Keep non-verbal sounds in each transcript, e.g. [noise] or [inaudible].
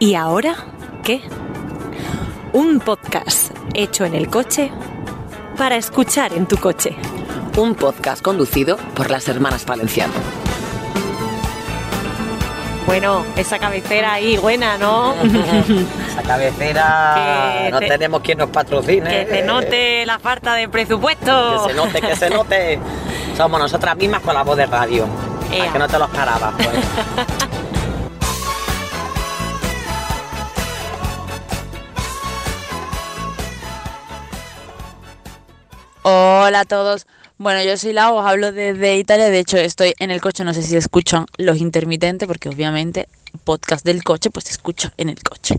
¿Y ahora qué? Un podcast hecho en el coche para escuchar en tu coche. Un podcast conducido por las hermanas Valenciano. Bueno, esa cabecera ahí buena, ¿no? [laughs] Esa cabecera Que no te- tenemos quien nos patrocine. que se note la falta de presupuesto. Que se note, que se note. [laughs] Somos nosotras mismas con la voz de radio. Ea. A que no te lo esperabas, pues. [laughs] Hola a todos. Bueno, yo soy Lau, os hablo desde Italia. De hecho, estoy en el coche. No sé si escuchan los intermitentes, porque obviamente podcast del coche, pues se escucha en el coche.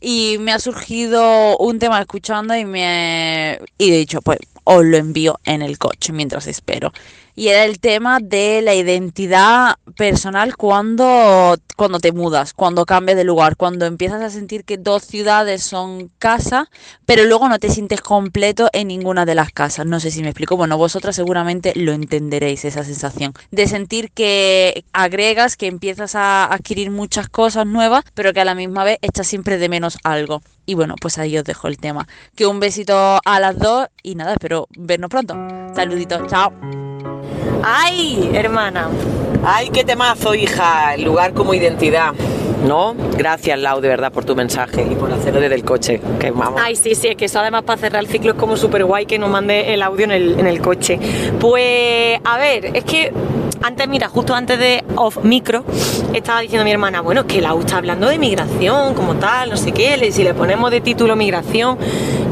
Y me ha surgido un tema escuchando y me y he dicho, pues os lo envío en el coche mientras espero. Y era el tema de la identidad personal cuando, cuando te mudas, cuando cambias de lugar, cuando empiezas a sentir que dos ciudades son casa, pero luego no te sientes completo en ninguna de las casas. No sé si me explico. Bueno, vosotras seguramente lo entenderéis, esa sensación de sentir que agregas, que empiezas a adquirir muchas cosas nuevas, pero que a la misma vez echas siempre de menos algo. Y bueno, pues ahí os dejo el tema. Que un besito a las dos y nada, espero vernos pronto. Saluditos, chao. ¡Ay, hermana! Ay, qué temazo, hija. El lugar como identidad. ¿No? Gracias, Lau, de verdad, por tu mensaje y por hacerlo desde el coche. Que vamos. Ay, sí, sí, es que eso además para cerrar el ciclo es como súper guay que nos mande el audio en el, en el coche. Pues, a ver, es que antes, mira, justo antes de off micro, estaba diciendo mi hermana, bueno, es que Lau está hablando de migración como tal, no sé qué, si le ponemos de título migración,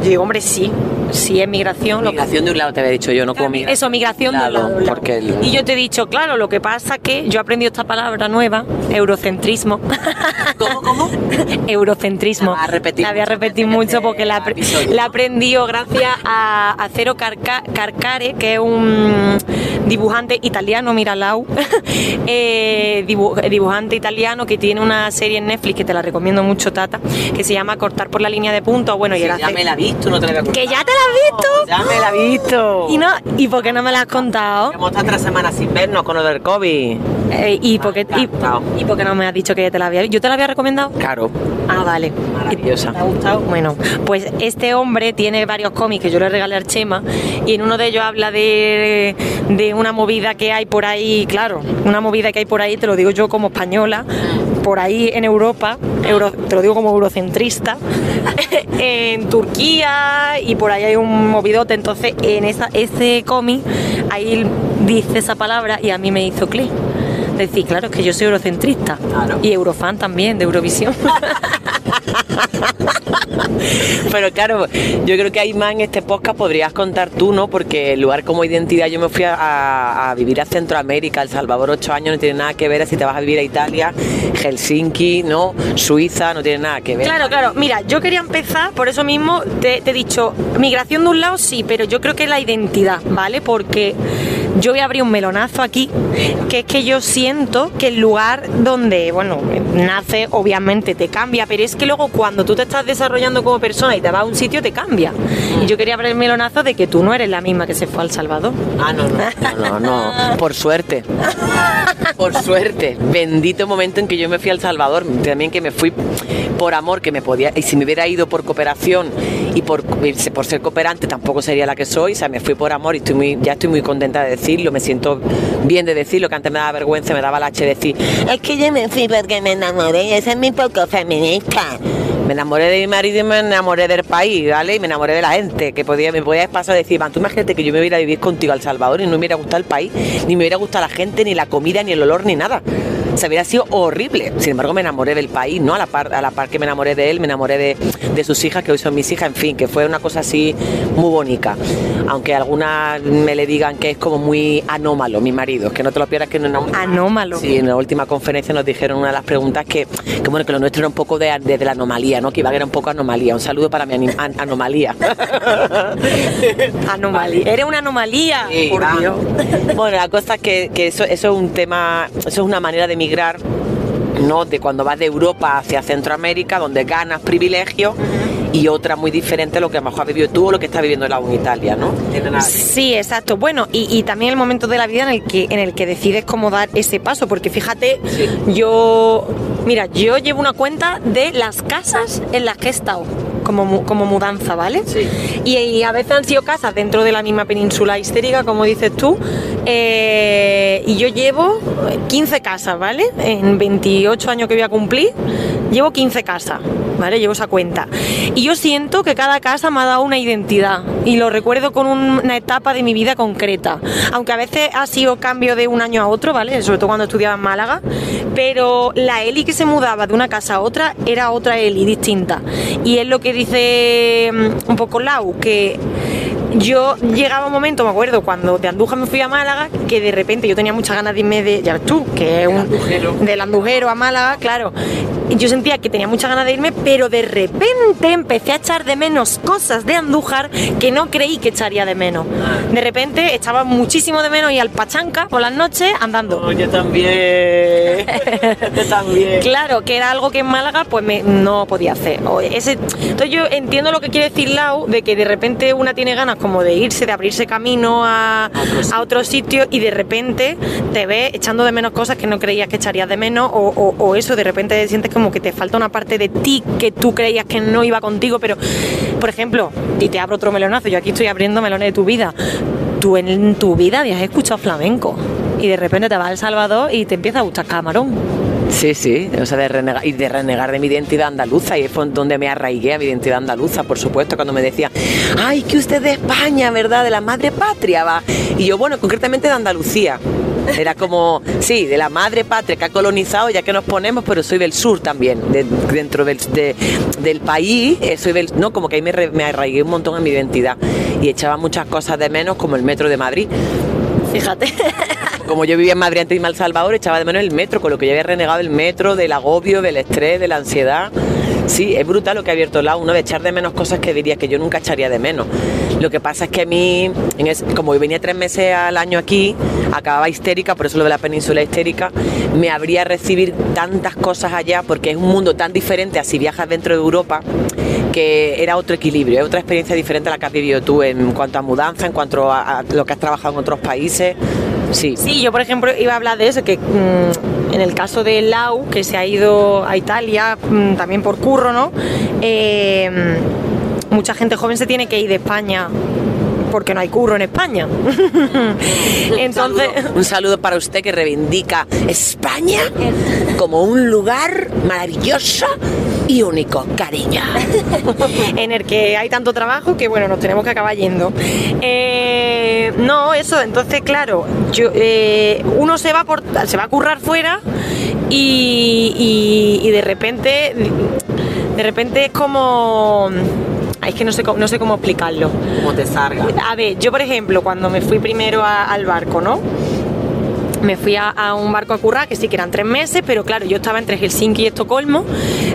yo digo, hombre, sí, sí es migración. lo que- Migración de un lado te había dicho yo, no como migración. Eso, migración de un lado porque el- Y yo te he dicho, claro, lo que pasa que yo he aprendido esta palabra nueva, eurocentrismo. [laughs] ¿Cómo, cómo? eurocentrismo. La repetir La voy a repetir mucho en porque la, este la he aprendido gracias a, a Cero Carca- Carcare, que es un dibujante italiano, mira Lau, [laughs] eh, dibu- dibujante italiano que tiene una serie en Netflix que te la recomiendo mucho, Tata, que se llama Cortar por la línea de puntos. Bueno, y él ya hace- me la he visto, no te la voy a contar. ¿Que ya te la has visto? Ya me la he visto. ¿Y, no, ¿Y por qué no me la has contado? Hemos estado tres semanas sin vernos con lo del COVID. Eh, ¿y, por qué, Me ha y, encantado. ¿Y por qué no me has dicho que te la había ¿Yo te la había recomendado? Claro. Ah, vale. Maravillosa. ¿Te ha gustado? Bueno, pues este hombre tiene varios cómics que yo le regalé al Chema y en uno de ellos habla de, de una movida que hay por ahí, claro, una movida que hay por ahí, te lo digo yo como española, por ahí en Europa, euro- te lo digo como eurocentrista, [laughs] en Turquía y por ahí hay un movidote, entonces en esa, ese cómic ahí dice esa palabra y a mí me hizo clic. Decir, claro, es que yo soy eurocentrista Claro. y eurofan también de Eurovisión. [laughs] Pero claro, yo creo que ahí más en este podcast podrías contar tú, ¿no? Porque el lugar como identidad, yo me fui a, a- a vivir a Centroamérica, El Salvador, ocho años, no tiene nada que ver si te vas a vivir a Italia, Helsinki, ¿no? Suiza, no tiene nada que ver. Claro, claro. Mira, yo quería empezar, por eso mismo te, te he dicho, migración de un lado sí, pero yo creo que es la identidad, ¿vale? Porque yo voy a abrir un melonazo aquí, que es que yo siento que el lugar donde, bueno, nace, obviamente te cambia, pero es que luego cuando tú te estás desarrollando como persona y te vas a un sitio, te cambia. Y yo quería abrir el melonazo de que tú no eres la misma que se fue al Salvador. Ah, no, no, no, no, no. Por suerte. Por suerte. Bendito momento en que yo me fui a El Salvador. También que me fui por amor, que me podía. Y si me hubiera ido por cooperación y por, por ser cooperante, tampoco sería la que soy. O sea, me fui por amor y estoy muy, ya estoy muy contenta de decirlo. Me siento bien de decirlo, que antes me daba vergüenza, me daba la H de decir. Es que yo me fui porque me enamoré y eso es muy poco feminista. Me enamoré de mi marido y me enamoré del país, ¿vale? Y me enamoré de la gente, que podía, me podía pasar a decir, "Man, tú imagínate que yo me hubiera a vivir contigo al Salvador y no me hubiera gustado el país, ni me hubiera gustado la gente, ni la comida, ni el olor, ni nada. O sea, hubiera sido horrible. Sin embargo, me enamoré del país, ¿no? A la par, a la par que me enamoré de él, me enamoré de, de sus hijas, que hoy son mis hijas, en fin, que fue una cosa así muy bonita. Aunque algunas me le digan que es como muy anómalo, mi marido, que no te lo pierdas que no es Anómalo. Sí, en la última conferencia nos dijeron una de las preguntas que, que bueno, que lo nuestro era un poco de, de- de la anomalía, ¿no? Que iba a haber un poco anomalía. Un saludo para mi an- anomalía. [laughs] Anomalía. Eres una anomalía. Sí, por. Dios. Bueno, la cosa es que, que eso, eso es un tema, eso es una manera de migrar, ¿no? De cuando vas de Europa hacia Centroamérica, donde ganas privilegios y otra muy diferente a lo que a lo mejor has vivido tú o lo que estás viviendo Lau en Italia, ¿no? Nada. Sí, exacto. Bueno, y, y también el momento de la vida en el que en el que decides cómo dar ese paso, porque fíjate, yo, mira, yo llevo una cuenta de las casas en las que he estado. Como, como mudanza, ¿vale? Sí. Y, y a veces han sido casas dentro de la misma península histérica, como dices tú. eh, y yo llevo 15 casas, ¿vale? En 28 años que voy a cumplir, llevo 15 casas, ¿vale? Llevo esa cuenta. Y yo siento que cada casa me ha dado una identidad y lo recuerdo con un- una etapa de mi vida concreta. Aunque a veces ha sido cambio de un año a otro, ¿vale? Sobre todo cuando estudiaba en Málaga. Pero la Eli que se mudaba de una casa a otra era otra Eli distinta. Y es lo que dice mm, un poco Lau, que yo llegaba un momento, me acuerdo, cuando de Andújar me fui a Málaga, que de repente yo tenía muchas ganas de irme de, ya ves tú, que es un, Andujero. del Andujero a Málaga, claro. Yo sentía que tenía muchas ganas de irme, pero de repente empecé a echar de menos cosas de Andújar que no creí que echaría de menos. De repente echaba muchísimo de menos y al Pachanca por las noches andando. yo también. [laughs] yo también. Claro, que era algo que en Málaga pues me- no podía hacer. Ese, entonces yo entiendo lo que quiere decir Lau, de que de repente una tiene ganas como de irse, de abrirse camino a, a otro sitio y de repente te ves echando de menos cosas que no creías que echarías de menos o, o- o eso, de repente sientes como que te falta una parte de ti que tú creías que no iba contigo, pero por ejemplo, y te abro otro melonazo, yo aquí estoy abriendo melones de tu vida. Tú en tu vida habías escuchado flamenco y de repente te vas a El Salvador y te empieza a gustar camarón. Sí, sí, o sea, de renegar, y de renegar de mi identidad andaluza, y fue donde me arraigué a mi identidad andaluza, por supuesto, cuando me decía, ay, que usted es de España, ¿verdad? De la madre patria, va. Y yo, bueno, concretamente de Andalucía. Era como, sí, de la madre patria que ha colonizado, ya que nos ponemos, pero soy del sur también, de- dentro del, de- del país, eh, soy del, no, como que ahí me, re- me arraigué un montón en mi identidad y echaba muchas cosas de menos, como el metro de Madrid. Fíjate. [laughs] Como yo vivía en Madrid antes de irme a El Salvador, echaba de menos el metro, con lo que yo había renegado el metro, del agobio, del estrés, de la ansiedad. Sí, es brutal lo que ha abierto la uno de echar de menos cosas que diría que yo nunca echaría de menos. Lo que pasa es que a mí, como venía tres meses al año aquí, acababa histérica, por eso lo de la península histérica, me habría recibir tantas cosas allá, porque es un mundo tan diferente a si viajas dentro de Europa, que era otro equilibrio, es otra experiencia diferente a la que has vivido tú en cuanto a mudanza, en cuanto a lo que has trabajado en otros países. Sí, Sí, yo por ejemplo iba a hablar de eso, que mm, en el caso de Lau, que se ha ido a Italia mm, también por curro, ¿no? Eh, mm, mucha gente joven se tiene que ir de España porque no hay curro en España. [laughs] Entonces, Un saludo para usted que reivindica España como un lugar maravilloso y único, cariño. [laughs] en el que hay tanto trabajo que bueno, nos tenemos que acabar yendo. Eh, no, eso, entonces claro, yo, eh, uno se va por, se va a currar fuera y, y- y de repente de repente es como es que no sé, cómo- no sé cómo explicarlo. Como te salga. A ver, yo por ejemplo, cuando me fui primero a- al barco, ¿no? Me fui a, a un barco a currar, que sí que eran tres meses, pero claro, yo estaba entre Helsinki y Estocolmo,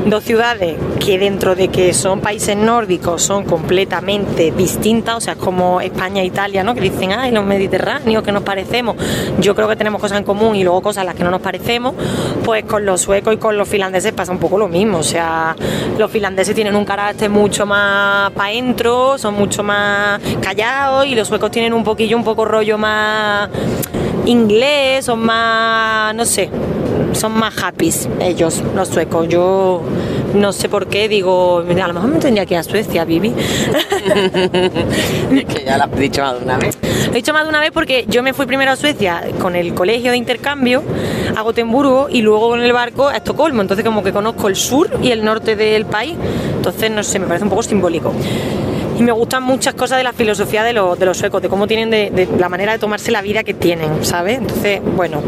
dos ciudades que dentro de que son países nórdicos son completamente distintas, o sea, como España e Italia, ¿no? Que dicen, ay, los mediterráneos, que nos parecemos. Yo creo que tenemos cosas en común y luego cosas en las que no nos parecemos, pues con los suecos y con los finlandeses pasa un poco lo mismo, o sea, los finlandeses tienen un carácter mucho más para adentro, son mucho más callados y los suecos tienen un poquillo, un poco rollo más inglés, son más, no sé, son más happy ellos, los suecos. Yo no sé por qué, digo, a lo mejor me tendría que ir a Suecia, Vivi. [laughs] Es que ya lo has dicho más de una vez. Lo he dicho más de una vez porque yo me fui primero a Suecia con el colegio de intercambio a Gotemburgo y luego con el barco a Estocolmo. Entonces como que conozco el sur y el norte del país. Entonces no sé, me parece un poco simbólico. Y me gustan muchas cosas de la filosofía de, los- de los suecos, de cómo tienen, de, de la manera de tomarse la vida que tienen, ¿sabes? Entonces, bueno,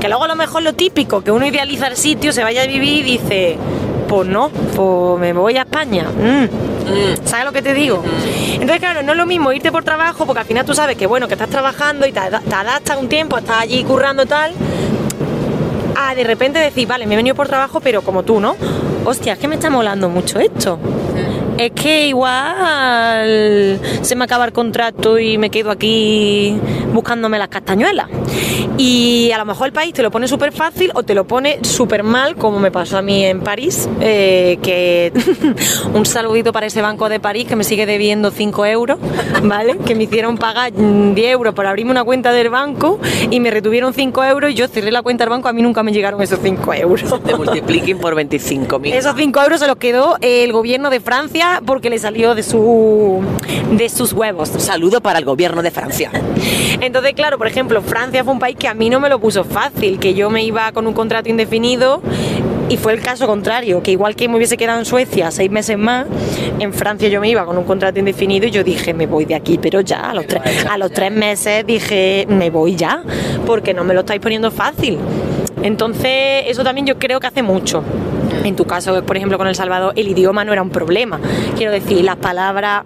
que luego a lo mejor lo típico, que uno idealiza el sitio, se vaya a vivir y dice, pues no, pues me voy a España. Mm. ¿Sabes lo que te digo? Entonces, claro, no es lo mismo irte por trabajo, porque al final tú sabes que, bueno, que estás trabajando y te, te adaptas un tiempo, estás allí currando y tal, a de repente decir, vale, me he venido por trabajo, pero como tú, ¿no? Hostia, es que me está molando mucho esto. Es que igual se me acaba el contrato y me quedo aquí buscándome las castañuelas. Y a lo mejor el país te lo pone súper fácil o te lo pone súper mal, como me pasó a mí en París, eh, que [laughs] un saludito para ese banco de París que me sigue debiendo 5 euros, ¿vale? Que me hicieron pagar 10 euros por abrirme una cuenta del banco y me retuvieron 5 euros y yo cerré la cuenta del banco, a mí nunca me llegaron esos 5 euros. Te multipliquen por 25.000. Esos 5 euros se los quedó el gobierno de Francia porque le salió de, su, de sus huevos. Saludo para el gobierno de Francia. Entonces, claro, por ejemplo, Francia fue un país que a mí no me lo puso fácil, que yo me iba con un contrato indefinido y fue el caso contrario, que igual que me hubiese quedado en Suecia seis meses más, en Francia yo me iba con un contrato indefinido y yo dije, me voy de aquí, pero ya, a los, tres, a los tres meses dije, me voy ya, porque no me lo estáis poniendo fácil. Entonces, eso también yo creo que hace mucho. En tu caso, por ejemplo, con El Salvador, el idioma no era un problema. Quiero decir, las palabras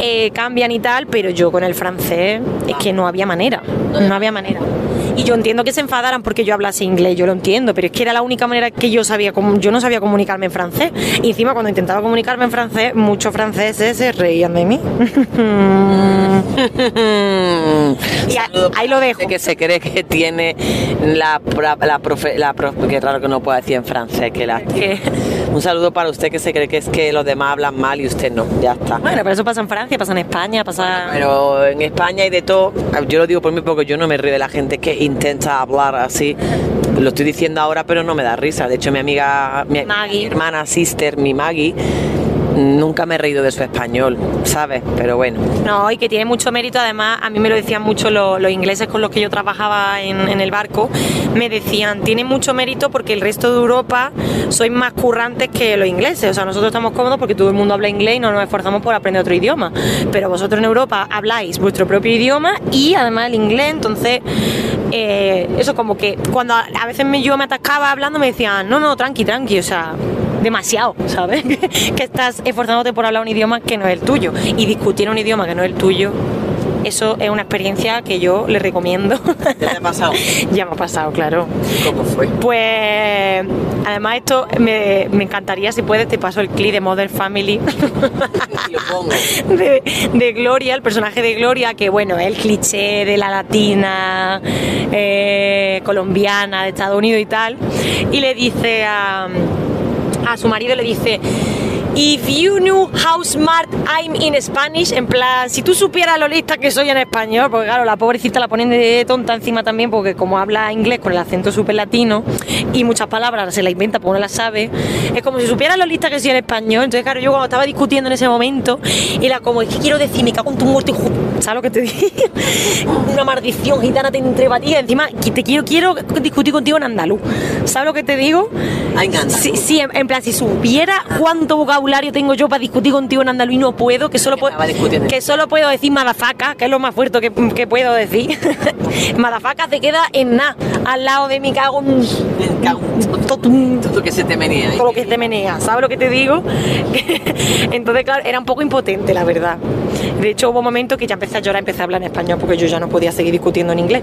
eh, cambian y tal, pero yo con el francés es que no había manera, no había manera. Y yo entiendo que se enfadaran porque yo hablase inglés, yo lo entiendo, pero es que era la única manera que yo sabía, como yo no sabía comunicarme en francés. Y encima cuando intentaba comunicarme en francés, muchos franceses se reían de mí. [laughs] y ahí lo dejo. Que se cree que tiene la, la, la profe, la profe- que raro que no pueda decir en francés, que la ¿Qué? Un saludo para usted que se cree que es que los demás hablan mal y usted no, ya está. Bueno, pero eso pasa en Francia, pasa en España, pasa... Pero en España hay de todo. Yo lo digo por mí porque yo no me río de la gente que intenta hablar así. Lo estoy diciendo ahora, pero no me da risa. De hecho, mi amiga, mi, mi hermana, sister, mi Maggie, nunca me he reído de su español, ¿sabes? Pero bueno. No, y que tiene mucho mérito, además, a mí me lo decían mucho lo- los, ingleses con los que yo trabajaba en, el barco, me decían, tiene mucho mérito porque el resto de Europa sois más currantes que los ingleses, o sea, nosotros estamos cómodos porque todo el mundo habla inglés y no nos esforzamos por aprender otro idioma, pero vosotros en Europa habláis vuestro propio idioma y además el inglés, entonces... eh, eso como que cuando a, veces me, yo me atascaba hablando me decían, no, no, tranqui, tranqui, o sea, demasiado, ¿sabes? [laughs] que estás esforzándote por hablar un idioma que no es el tuyo y discutir un idioma que no es el tuyo. Eso es una experiencia que yo le recomiendo. [laughs] ¿Qué te ha pasado? ya me ha pasado, claro. ¿Cómo fue? Pues además esto me, me encantaría si puedes te paso el clip de Mother Family [laughs] Lo pongo. de, de Gloria, el personaje de Gloria, que bueno, es el cliché de la latina eh, colombiana de Estados Unidos y tal, y le dice a, a su marido, le dice, If you knew how smart I'm in Spanish, en plan, si tú supieras lo lista que soy en español, porque claro, la pobrecita la ponen de tonta encima también, porque como habla inglés con el acento súper latino y muchas palabras se las inventa porque no las sabe, es como si supieras lo lista que soy en español. Entonces, claro, yo cuando estaba discutiendo en ese momento, era como, es que quiero decir, me cago en tu muerte, hijo". ¿sabes lo que te [laughs] digo? Una maldición gitana te entre ti, encima te quiero, quiero discutir contigo en andaluz. ¿Sabes lo que te digo? Sí, sí, en, en plan, si supiera cuánto vocabulario tengo yo para discutir contigo en andaluz no puedo, que solo, puedo, que solo puedo decir madafaca, que es lo más fuerte que, que puedo decir. [laughs] madafaca se queda en nada, al lado de mi cago todo, Todo que se te menea. todo lo que te menea, ¿sabes lo que te digo? [laughs] Entonces, claro, era un poco impotente, la verdad. De hecho, hubo momentos que ya empecé a llorar, empecé a hablar en español porque yo ya no podía seguir discutiendo en inglés.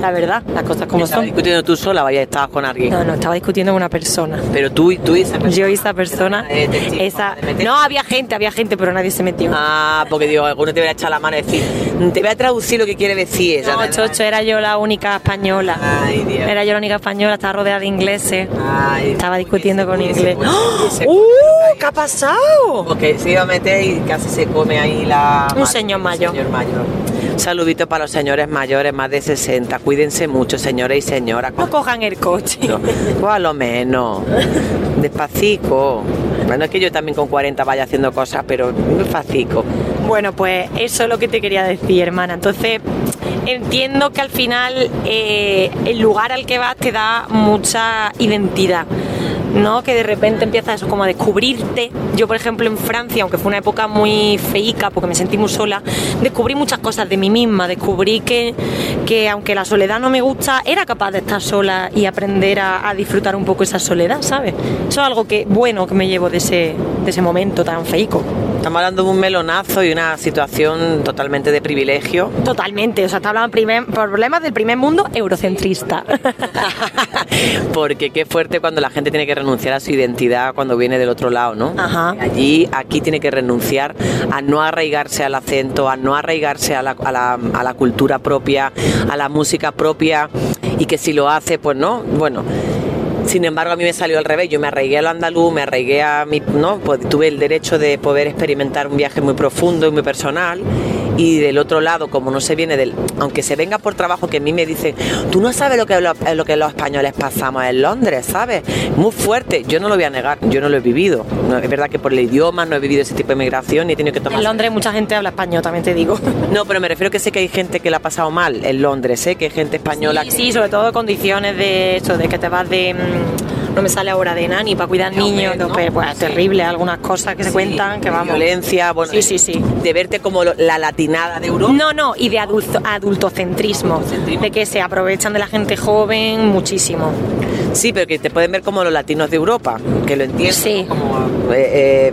La verdad, las cosas como ¿Estabas son. discutiendo tú sola? Vaya, estabas con alguien. No, no, estaba discutiendo con una persona. Pero tú y tú y esa persona. Yo y esa persona, Eh, testigo, esa, no había gente, había gente, pero nadie se metió. Ah, porque digo, alguno te voy a echar la mano y decir, te voy a traducir lo que quiere decir ella. No, chocho, era yo la única española. Ay, Dios. Era yo la única española, estaba rodeada de ingleses. Ay, Estaba discutiendo con inglés. hubiese- ¡Uh! ¿Qué ha pasado? Porque se iba a meter y casi se come ahí la... Un señor mayor. señor mayor. Saludito para los señores mayores, más de 60. Cuídense mucho, señores y señoras. No cojan el coche. O a lo menos. Despacito. Bueno, es que yo también con 40 vaya haciendo cosas, pero despacito. Bueno, pues eso es lo que te quería decir, hermana. Entonces, entiendo que al final eh, el lugar al que vas te da mucha identidad. ¿No? Que de repente empiezas eso, como a descubrirte. Yo, por ejemplo, en Francia, aunque fue una época muy feica porque me sentí muy sola, descubrí muchas cosas de mí misma. Descubrí que, que aunque la soledad no me gusta, era capaz de estar sola y aprender a, a disfrutar un poco esa soledad, ¿sabes? Eso es algo que bueno que me llevo de ese, de ese momento tan feico. Estamos hablando de un melonazo y una situación totalmente de privilegio. Totalmente, o sea, está hablando primer, problemas del primer mundo eurocentrista. [laughs] Porque qué fuerte cuando la gente tiene que renunciar a su identidad cuando viene del otro lado, ¿no? Ajá. Allí, aquí tiene que renunciar a no arraigarse al acento, a no arraigarse a la, a la, a la cultura propia, a la música propia y que si lo hace, pues no, bueno. Sin embargo, a mí me salió al revés. Yo me arraigué a lo andaluz, me arraigué a mi. ¿no? Pues tuve el derecho de poder experimentar un viaje muy profundo y muy personal. Y del otro lado, como no se viene del. Aunque se venga por trabajo, que a mí me dicen, tú no sabes lo que, lo, lo que los españoles pasamos en Londres, ¿sabes? Muy fuerte. Yo no lo voy a negar, yo no lo he vivido. No, es verdad que por el idioma no he vivido ese tipo de migración y he tenido que tomar. En Londres mucha gente habla español, también te digo. [laughs] No, pero me refiero que sé que hay gente que la ha pasado mal en Londres, sé ¿eh? que hay gente española. Sí, sí, sobre todo condiciones de esto, de que te vas de no me sale ahora de nani para cuidar niños, ¿no? pues, pues sí. terrible, algunas cosas que sí, se cuentan que vamos. Violencia, bueno, sí, sí, sí. De verte como la latinada de Europa. No, no, y de adulto, adultocentrismo, adultocentrismo, de que se aprovechan de la gente joven muchísimo. Sí, pero que te pueden ver como los latinos de Europa, que lo entiendo. Sí. Como, eh, eh,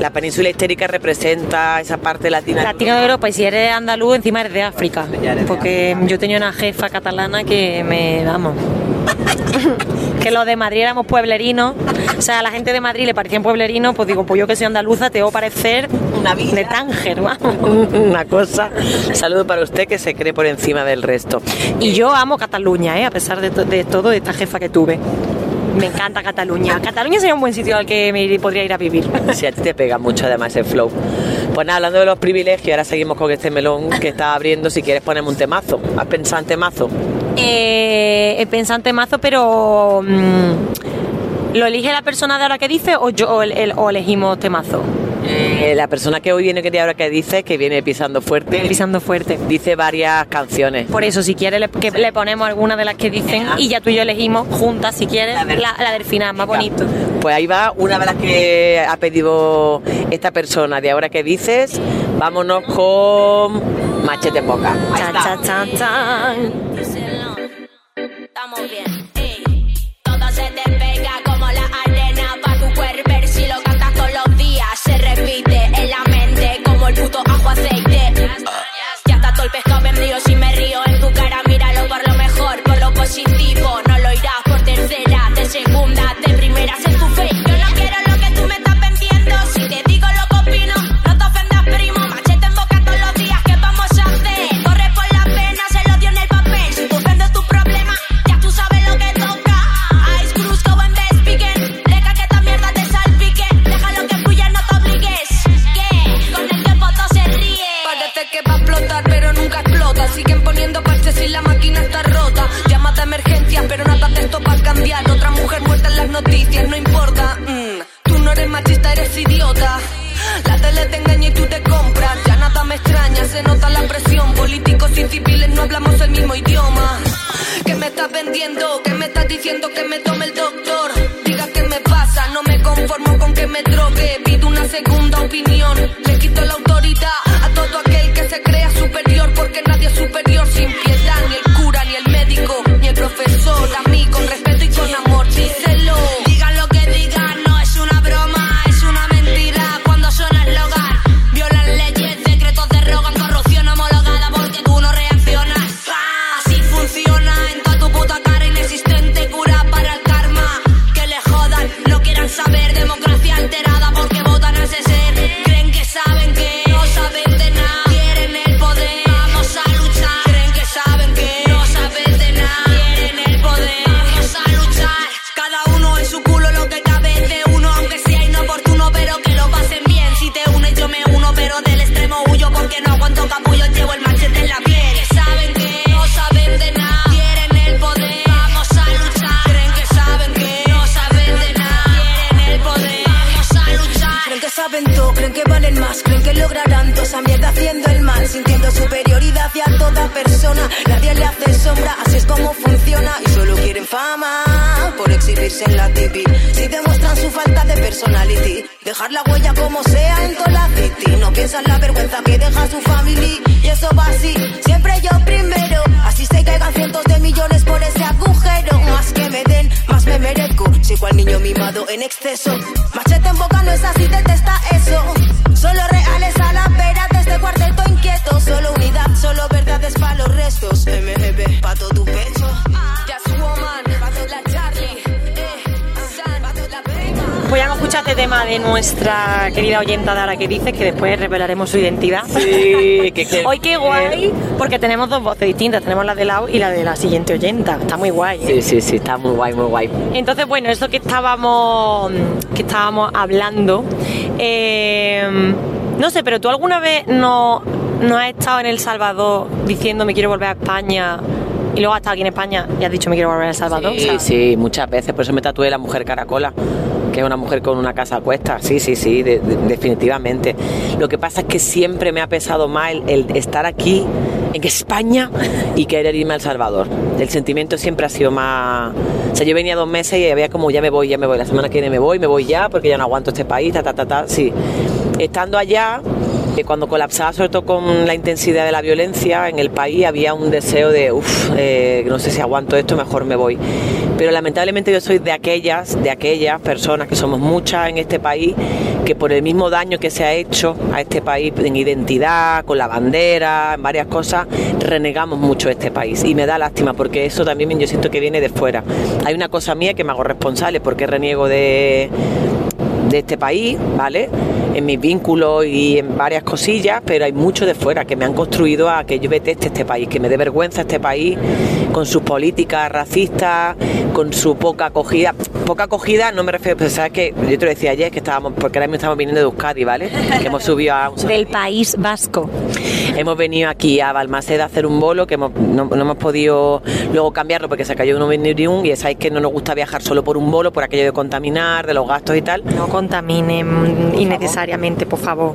la península histérica representa esa parte latina. Latino de Europa, y si eres andaluz, encima eres de África. Eres porque de yo tenía una jefa catalana que me, vamos, [laughs] que los de Madrid éramos pueblerinos. O sea, a la gente de Madrid le parecían pueblerinos, pues digo, pues yo que soy andaluza, te voy a parecer una vida. de Tánger, vamos. [laughs] una cosa. Saludo para usted que se cree por encima del resto. Y yo amo Cataluña, ¿eh? a pesar de, to de todo, de esta jefa que tuve. Me encanta Cataluña. Cataluña sería un buen sitio al que me podría ir a vivir. Si sí, a ti te pega mucho además el flow. Pues nada, hablando de los privilegios, ahora seguimos con este melón que está abriendo. Si quieres ponemos un temazo. ¿Has pensado en temazo? Eh, he pensado en temazo, pero mmm, ¿lo elige la persona de ahora que dice o yo o, el, o elegimos temazo? Eh, la persona que hoy viene que ahora que dice que viene pisando fuerte. Pisando fuerte. Dice varias canciones. Por eso si quieres le, que le ponemos alguna de las que dicen y ya tú y yo elegimos juntas si quieres la, del, la, la del final más bonito. Pues ahí va una de las que ha pedido esta persona. De ahora que dices vámonos con machete boca. Ahí cha, está. Cha, cha, estamos bien mejor, civiles no hablamos el mismo idioma. ¿Qué me estás vendiendo? ¿Qué me estás diciendo que me tome el doctor? Diga qué me pasa, no me conformo con que me drogue. Pido una segunda opinión. Le quito la autoridad a todo aquel que se crea superior. Porque nadie es superior sin piedad. Toda esa mierda haciendo el mal. sintiendo superioridad hacia toda persona. Nadie le hace sombra, así es como funciona. Y solo quieren fama por exhibirse en la TV. Si demuestran su falta de personality, dejar la huella como sea en toda la city. No piensan la vergüenza que deja su familia. Y eso va así, siempre yo primero. Así se caigan cientos de millones por ese agujero. Más que me den, más me merezco. Soy cual niño mimado en exceso. Machete en boca no es así, detesta eso. Solo reales a la vera de este cuarteto inquieto. Solo unidad, solo verdades para los restos. MGB, pato tu pecho. Just woman, pato la Charlie. Eh. Pues ya hemos escuchado este tema de nuestra querida oyenta Dara que dice que después revelaremos su identidad. Sí, [laughs] que, que- Hoy qué guay, porque tenemos dos voces distintas, tenemos la de Lau y la de la siguiente oyenta. Está muy guay. ¿eh? Sí, sí, sí, está muy guay, muy guay. Entonces, bueno, eso que estábamos que estábamos hablando, eh, no sé, pero tú alguna vez no, no has estado en El Salvador diciendo me quiero volver a España y luego has estado aquí en España y has dicho me quiero volver a El Salvador. Sí, O sea, sí, muchas veces. Por eso me tatué la mujer caracola, que es una mujer con una casa a cuesta. Sí, sí, sí, de- de- definitivamente. Lo que pasa es que siempre me ha pesado más el, el estar aquí, en España, y querer irme a El Salvador. El sentimiento siempre ha sido más... O sea, yo venía dos meses y había como ya me voy, ya me voy. La semana que viene me voy, me voy ya, porque ya no aguanto este país, ta, ta, ta, ta. Sí. Estando allá, eh, cuando colapsaba sobre todo con la intensidad de la violencia en el país había un deseo de uff no sé si aguanto esto mejor me voy pero lamentablemente yo soy de aquellas de aquellas personas que somos muchas en este país que por el mismo daño que se ha hecho a este país en identidad con la bandera en varias cosas renegamos mucho este país. Y me da lástima porque eso también yo siento que viene de fuera. Hay una cosa mía que me hago responsable porque reniego de de este país, ¿vale? En mis vínculos y en varias cosillas, pero hay mucho de fuera que me han construido a que yo deteste este país, que me dé vergüenza este país con sus políticas racistas, con su poca acogida. Poca acogida no me refiero, pues sabes que yo te lo decía ayer que estábamos, porque ahora mismo estamos viniendo de Euskadi, ¿vale? Que hemos subido a un del País Vasco. Hemos venido aquí a Balmaceda a hacer un bolo que hemos- no, no hemos podido luego cambiarlo porque se cayó uno un y sabéis que no nos gusta viajar solo por un bolo, por aquello de contaminar, de los gastos y tal. No contaminen innecesariamente, por favor.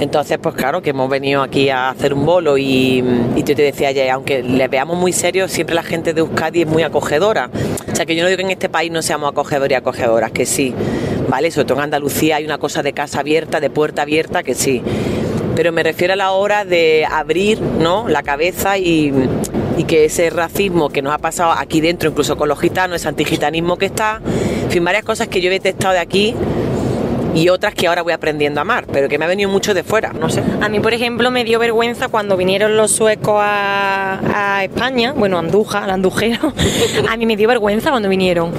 Entonces, pues claro, que hemos venido aquí a hacer un bolo y, y te decía ayer, aunque le veamos muy serios, siempre la gente de Euskadi es muy acogedora. O sea, que yo no digo que en este país no seamos acogedores y acogedoras, que sí, ¿vale? Sobre todo en Andalucía hay una cosa de casa abierta, de puerta abierta, que sí. Pero me refiero a la hora de abrir, ¿no? La cabeza y, y que ese racismo que nos ha pasado aquí dentro, incluso con los gitanos, ese antigitanismo que está, en fin, varias cosas que yo he detectado de aquí y otras que ahora voy aprendiendo a amar, pero que me ha venido mucho de fuera, no sé. A mí, por ejemplo, me dio vergüenza cuando vinieron los suecos a, a España, bueno, a Andújar, al andujero. [laughs] a mí me dio vergüenza cuando vinieron.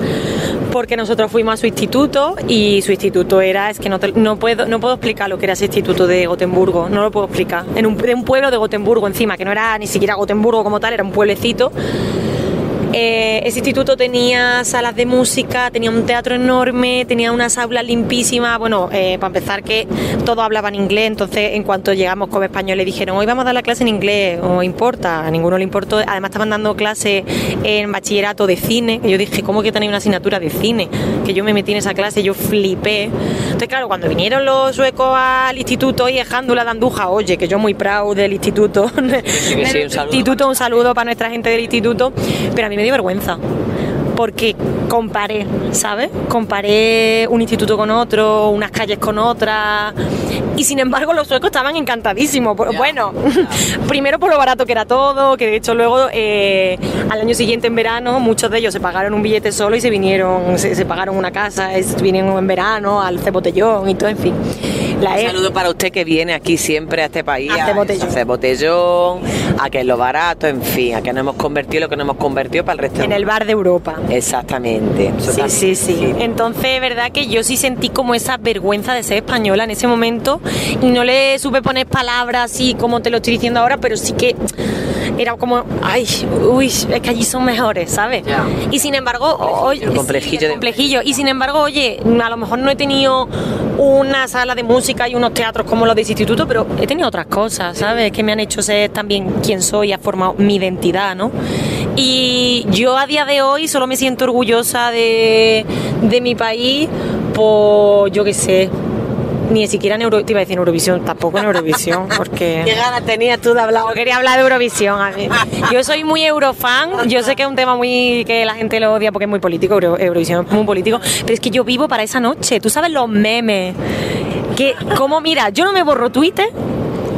Porque nosotros fuimos a su instituto y su instituto era, es que no, te- no, puedo, no puedo explicar lo que era ese instituto de Gotemburgo, no lo puedo explicar. En un, de un pueblo de Gotemburgo encima, que no era ni siquiera Gotemburgo como tal, era un pueblecito. Eh, ese instituto tenía salas de música, tenía un teatro enorme, tenía unas aulas limpísimas. Bueno, eh, para empezar que todos hablaban inglés, entonces en cuanto llegamos como españoles dijeron, hoy vamos a dar la clase en inglés, o importa, a ninguno le importó. Además estaban dando clase en bachillerato de cine, y yo dije, ¿cómo que tenéis una asignatura de cine? Que yo me metí en esa clase, yo flipé. Entonces claro, cuando vinieron los suecos al instituto y Jándula de Andújar, oye, que yo muy proud del instituto, que sí, un [laughs] saludo. instituto, un saludo para nuestra gente del instituto, pero a mí me dio vergüenza. Porque comparé, ¿sabes? Comparé un instituto con otro, unas calles con otras. Y sin embargo, los suecos estaban encantadísimos. Bueno, [laughs] primero por lo barato que era todo, que de hecho luego al año siguiente en verano, muchos de ellos se pagaron un billete solo y se vinieron, se, se pagaron una casa, es- vinieron en verano al Cebotellón y todo, en fin. La Un E- saludo para usted que viene aquí siempre a este país A hacer botellón. a hacer botellón, a que es lo barato, en fin, a que nos hemos convertido lo que nos hemos convertido para el resto en del el bar de Europa. Exactamente. Sí, sí, sí. Entonces, verdad que yo sí sentí como esa vergüenza de ser española en ese momento y no le supe poner palabras así como te lo estoy diciendo ahora, pero sí que era como, ay, uy, es que allí son mejores, ¿sabes? Y sin embargo, oye, el complejillo sí, el de- complejillo. Y sin embargo, oye, a lo mejor no he tenido una sala de música y unos teatros como los de ese instituto, pero he tenido otras cosas, ¿sabes? Que me han hecho ser también quien soy, ha formado mi identidad, ¿no? Y yo a día de hoy solo me siento orgullosa de, de mi país por, yo qué sé, ni siquiera en Euro, te iba a decir en Eurovisión, tampoco en Eurovisión, [laughs] ¿Qué porque ganas tenías tú de hablar? yo quería hablar de Eurovisión. a mí. Yo soy muy eurofan, yo sé que es un tema muy que la gente lo odia porque es muy político, Euro- Eurovisión es muy político, pero es que yo vivo para esa noche. Tú sabes los memes, que como mira, yo no me borro Twitter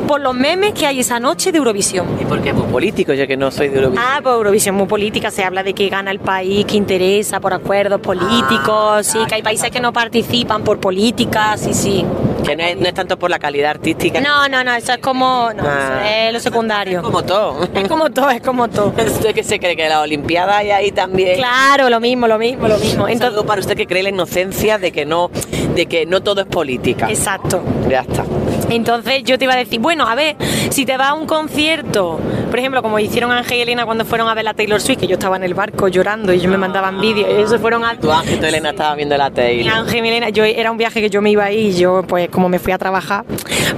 por los memes que hay esa noche de Eurovisión. ¿Y por qué es muy político? Yo que no soy de Eurovisión. Ah, pues Eurovisión muy política, se habla de que gana el país que interesa por acuerdos políticos, sí, que hay países que no participan por políticas, sí, sí. Que no es, no es tanto por la calidad artística. No, no, no, eso es como, no, Ah. eso es lo secundario. Es como todo. Es como todo, es como todo. [laughs] ¿Usted que se cree que la Olimpiada hay ahí también? Claro, lo mismo, lo mismo, lo mismo. Entonces, para usted que cree la inocencia de que no, de que no todo es política. exacto. Ya está. Entonces yo te iba a decir, bueno, a ver, si te vas a un concierto, por ejemplo, como hicieron Ángel y Elena cuando fueron a ver la Taylor Swift, que yo estaba en el barco llorando y ellos me mandaban vídeos, ellos se fueron a... Tu ángel, tu Elena estaba viendo la Y tele. Ángel y Elena, yo era un viaje que yo me iba ahí y yo, pues como me fui a trabajar,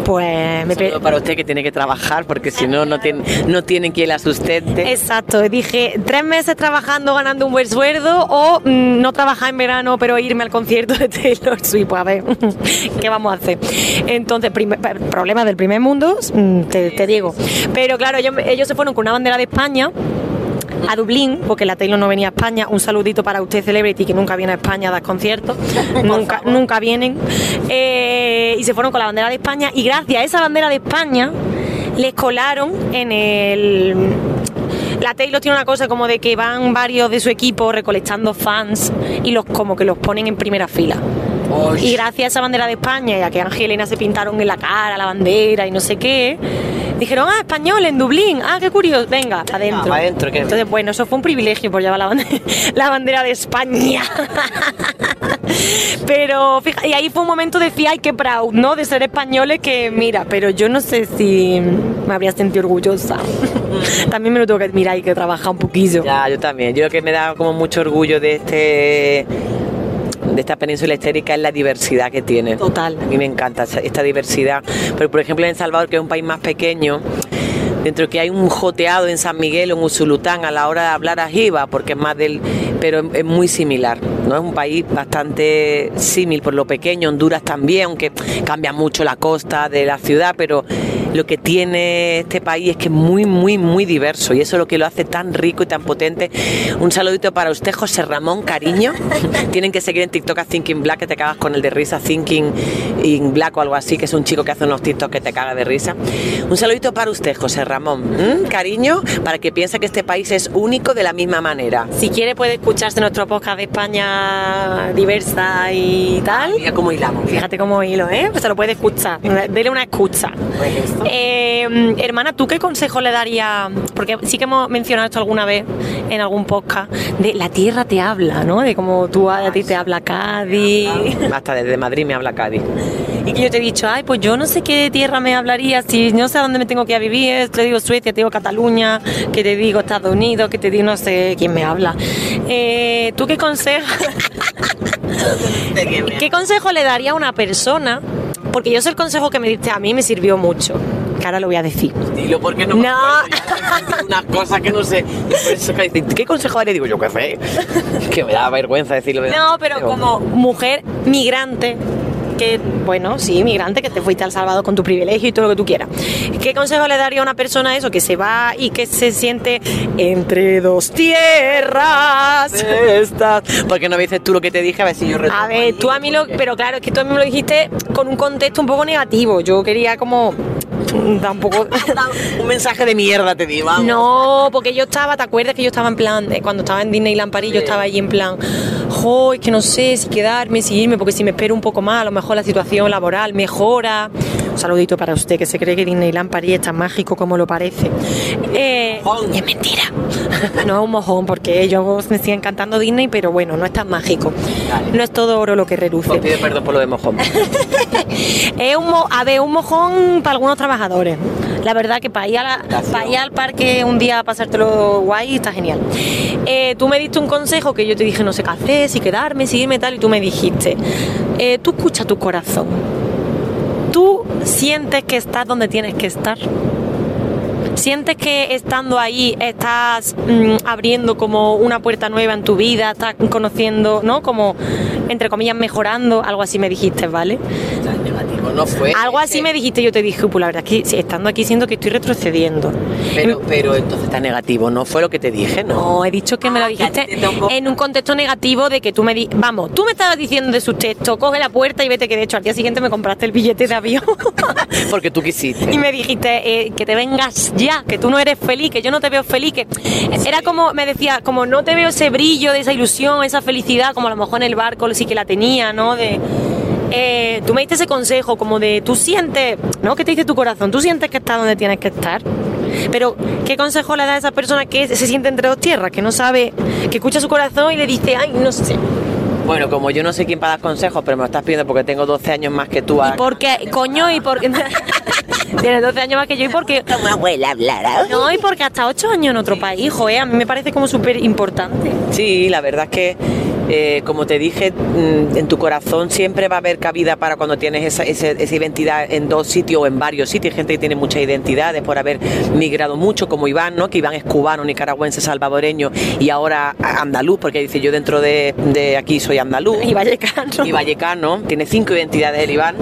pues me... pe- para usted que tiene que trabajar porque si no, no [laughs] tiene, no tiene quien la sustente. Exacto, dije, tres meses trabajando ganando un buen sueldo o mm, no trabajar en verano pero irme al concierto de Taylor Swift, pues a ver, [laughs] ¿qué vamos a hacer? Entonces, primer- problema del primer mundo, mm, te, te digo. Pero claro, ellos, ellos se fueron con una bandera de España a Dublín, porque la Taylor no venía a España. Un saludito para usted, Celebrity, que nunca viene a España a dar conciertos. [laughs] nunca, nunca vienen. Eh, y se fueron con la bandera de España. Y gracias a esa bandera de España, les colaron en el. La Taylor tiene una cosa como de que van varios de su equipo recolectando fans y los como que los ponen en primera fila. Y gracias a esa bandera de España y a que Elena se pintaron en la cara la bandera y no sé qué, dijeron, ah, español en Dublín, ah, qué curioso, venga, para adentro. pa' adentro, qué Entonces, bueno, eso fue un privilegio por llevar la bandera, [laughs] la bandera de España. [laughs] pero, fija, y ahí fue un momento de ay, qué proud, ¿no? De ser españoles que, mira, pero yo no sé si me habría sentido orgullosa. [laughs] También me lo tengo que mirar y que trabajar un poquillo. Ya, yo también. Yo lo que me da como mucho orgullo de este de esta península histérica es la diversidad que tiene. Total. A mí me encanta esta diversidad. Pero por ejemplo en El Salvador, que es un país más pequeño, dentro que hay un joteado en San Miguel o en Usulután a la hora de hablar ajiba, porque es más del. pero es, muy similar. ¿no? Es un país bastante símil por lo pequeño, Honduras también, aunque cambia mucho la costa de la ciudad, pero lo que tiene este país es que es muy, muy, muy diverso y eso es lo que lo hace tan rico y tan potente. Un saludito para usted, José Ramón, cariño. [laughs] Tienen que seguir en TikTok a Thinking Black, que te cagas con el de risa, Thinking in Black o algo así, que es un chico que hace unos TikTok que te caga de risa. Un saludito para usted, José Ramón, cariño, para que piense que este país es único de la misma manera. Si quiere puede escucharse nuestro podcast de España diversa y tal. Mira cómo hilamos. Fíjate cómo hilo, ¿eh? Pues se lo puede escuchar. Dele una escucha. Eh, hermana, ¿tú qué consejo le darías? Porque sí que hemos mencionado esto alguna vez en algún podcast, de la tierra te habla, ¿no? De cómo tú a ti te habla Cádiz. Hasta desde Madrid me habla Cádiz. Y que yo te he dicho, ay, pues yo no sé qué tierra me hablaría, si no sé a dónde me tengo que ir a vivir, te digo Suecia, te digo Cataluña, que te digo Estados Unidos, que te digo no sé quién me habla. Eh, ¿Tú qué consejo? [laughs] ¿Qué consejo le daría a una persona? Porque yo sé el consejo que me diste a mí me sirvió mucho. Que ahora lo voy a decir. Dilo porque no, No. Unas cosas que no sé. ¿Qué consejo le digo yo qué sé? [laughs] Que me da vergüenza decirlo. No, pero como mujer migrante, que, bueno, sí, migrante, que te fuiste al Salvador con tu privilegio y todo lo que tú quieras. ¿Qué consejo le daría a una persona eso, que se va y que se siente entre dos tierras? [laughs] Estás. ¿Por qué no me dices tú lo que te dije? A ver si yo A ver, tú a mí lo, porque- pero claro, es que tú a mí me lo dijiste con un contexto un poco negativo. Yo quería como [laughs] da un mensaje de mierda te di, vamos. No, porque yo estaba, ¿te acuerdas que yo estaba en plan, cuando estaba en Disneyland París, yo estaba allí en plan, jo, es que no sé si quedarme, si irme, porque si me espero un poco más, a lo mejor la situación laboral mejora. Un saludito para usted que se cree que Disneyland París es tan mágico como lo parece. Eh, es mentira. [laughs] No es un mojón, porque yo me sigue encantando Disney, pero bueno, no es tan mágico. No es todo oro lo que reluce. Os pido perdón por lo de mojón. [laughs] Es un, mo- a ver, un mojón para algunos trabajadores. La verdad que para ir, a la- para ir al parque un día a pasártelo guay está genial. Eh, tú me diste un consejo que yo te dije no sé qué hacer, si quedarme, si irme tal, y tú me dijiste, eh, tú escucha tu corazón. Tú sientes que estás donde tienes que estar. ¿Sientes que estando ahí estás mm, abriendo como una puerta nueva en tu vida? ¿Estás conociendo, ¿no? Como, entre comillas, mejorando? Algo así me dijiste, ¿vale? Negativo no fue. Algo así me dijiste, yo te dije, pues la verdad es que estando aquí siento que estoy retrocediendo. Pero, pero entonces está negativo, no fue lo que te dije, ¿no? No, he dicho que me lo dijiste te tocó. en un contexto negativo de que tú me di vamos, tú me estabas diciendo de sus textos, coge la puerta y vete que de hecho al día siguiente me compraste el billete de avión [laughs] Porque tú quisiste. y me dijiste eh, que te vengas ya, que tú no eres feliz, que yo no te veo feliz, que era como, me decía, como no te veo ese brillo, de esa ilusión, esa felicidad, como a lo mejor en el barco sí que la tenía, ¿no? De, eh, tú me diste ese consejo como de tú sientes, ¿no? ¿Qué te dice tu corazón? Tú sientes que estás donde tienes que estar. Pero, ¿qué consejo le da a esa persona que se siente entre dos tierras, que no sabe, que escucha su corazón y le dice, ay, no sé? Bueno, como yo no sé quién para dar consejos, pero me lo estás pidiendo porque tengo 12 años más que tú. ¿Y por qué? Coño, y porque. [laughs] Tienes 12 años más que yo y porque. Como abuela hablara. No, y porque hasta 8 años en otro país, joder, a mí me parece como súper importante. Sí, la verdad es que, eh, como te dije, mm, en tu corazón siempre va a haber cabida para cuando tienes esa, ese- esa identidad en dos sitios o en varios sitios. Hay gente que tiene muchas identidades por haber migrado mucho, como Iván, ¿no? Que Iván es cubano, nicaragüense, salvadoreño y ahora andaluz, porque dice yo dentro de, de aquí soy andaluz. Y vallecano. y vallecano, tiene cinco identidades el Iván,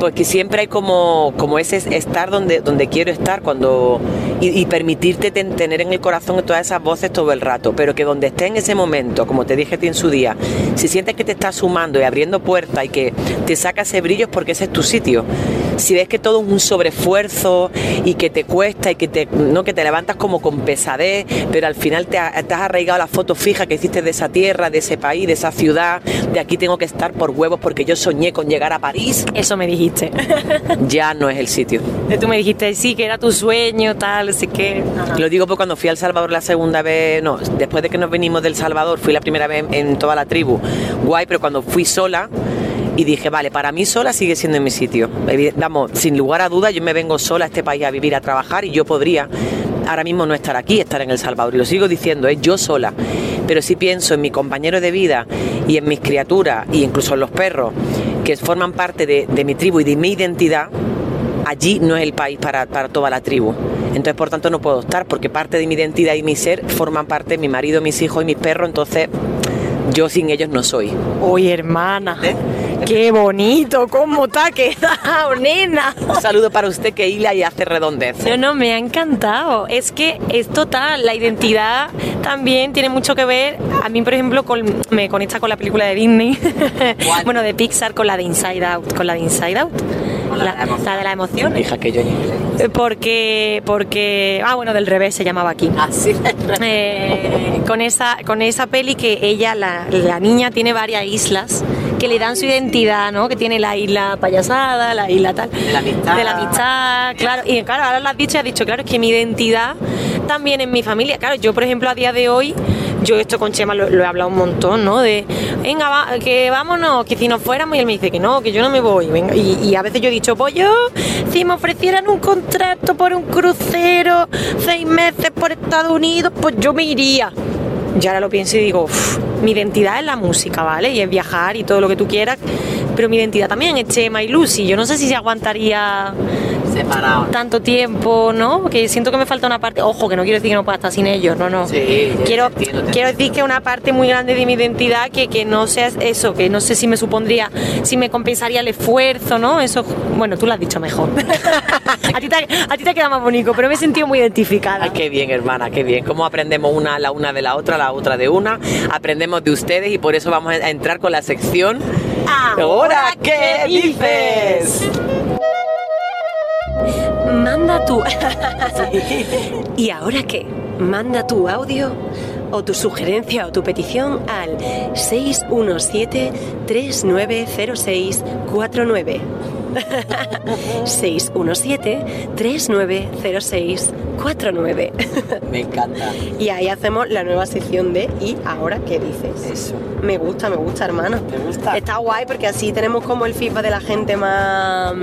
pues que siempre hay como, como ese estar donde, donde quiero estar cuando y, y permitirte ten- tener en el corazón todas esas voces todo el rato, pero que donde esté en ese momento, como te dije en su día, si sientes que te estás sumando y abriendo puertas y que te saca ese brillo es porque ese es tu sitio. Si ves que todo es un sobreesfuerzo y que te cuesta y que te, no, que te levantas como con pesadez, pero al final te, ha- te has arraigado la foto fija que hiciste de esa tierra, de ese país, de esa ciudad, de aquí tengo que estar por huevos porque yo soñé con llegar a París, Eso me dijiste. [laughs] ya no es el sitio. Tú me dijiste, sí, que era tu sueño, tal, así que. Lo digo porque cuando fui al Salvador la segunda vez, no, después de que nos venimos del Salvador, fui la primera vez en toda la tribu, guay, pero cuando fui sola y dije, vale, para mí sola sigue siendo en mi sitio. Vamos, sin lugar a dudas, yo me vengo sola a este país a vivir, a trabajar y yo podría ahora mismo no estar aquí, estar en El Salvador. Y lo sigo diciendo, es yo sola. Pero si pienso en mi compañero de vida y en mis criaturas y incluso en los perros que forman parte de, de mi tribu y de mi identidad, allí no es el país para, para toda la tribu. Entonces, por tanto, no puedo estar porque parte de mi identidad y mi ser forman parte de mi marido, mis hijos y mis perros. Entonces, yo sin ellos no soy. Oye, hermana, ¿Eh? Qué bonito, cómo te ha quedado, nena. Un saludo para usted que hila y hace redondez. No, no, me ha encantado. Es que es total, la identidad también tiene mucho que ver. A mí, por ejemplo, con- me conecta con la película de Disney. ¿Cuál? [laughs] bueno, de Pixar, con la de Inside Out. Con la de Inside Out. La de La, la de la emoción. Hija, que yo Porque, porque. Ah, bueno, del revés se llamaba aquí. Así. [laughs] Eh, con esa con esa peli que ella la, la niña tiene varias islas que le dan su identidad no que tiene la isla payasada la isla tal De la amistad. de la amistad claro y claro ahora lo has dicho y has dicho claro es que mi identidad también en mi familia claro yo por ejemplo a día de hoy yo esto con Chema lo, lo he hablado un montón, ¿no? De, venga, va- que vámonos, que si nos fuéramos, y él me dice que no, que yo no me voy. Venga, y, y a veces yo he dicho, pues yo, si me ofrecieran un contrato por un crucero, seis meses por Estados Unidos, pues yo me iría. Y ahora lo pienso y digo, "Uf, mi identidad es la música, ¿vale? Y es viajar y todo lo que tú quieras, pero mi identidad también es Chema y Lucy. Yo no sé si se aguantaría Separado. tanto tiempo, ¿no? Que siento que me falta una parte. Ojo, que no quiero decir que no pueda estar sin ellos, no, no. Sí, quiero, entiendo, quiero decir que una parte muy grande de mi identidad que, que no sea eso, que no sé si me supondría, si me compensaría el esfuerzo, ¿no? Eso, bueno, tú lo has dicho mejor. [laughs] [laughs] a, ti te, a ti te queda más bonito, pero me he sentido muy identificada. Ay, qué bien, hermana, qué bien. Cómo aprendemos una la una de la otra, la otra de una. Aprendemos de ustedes y por eso vamos a entrar con la sección. ¿Ahora qué dices? Manda tu. [laughs] ¿Y ahora qué? Manda tu audio o tu sugerencia o tu petición al 617-390649. 617-390649. [laughs] Me encanta. Y ahí hacemos la nueva sección de ¿Y ahora qué dices? Eso. Me gusta, me gusta, hermana. ¿Te gusta? Está guay porque así tenemos como el feedback de la gente más.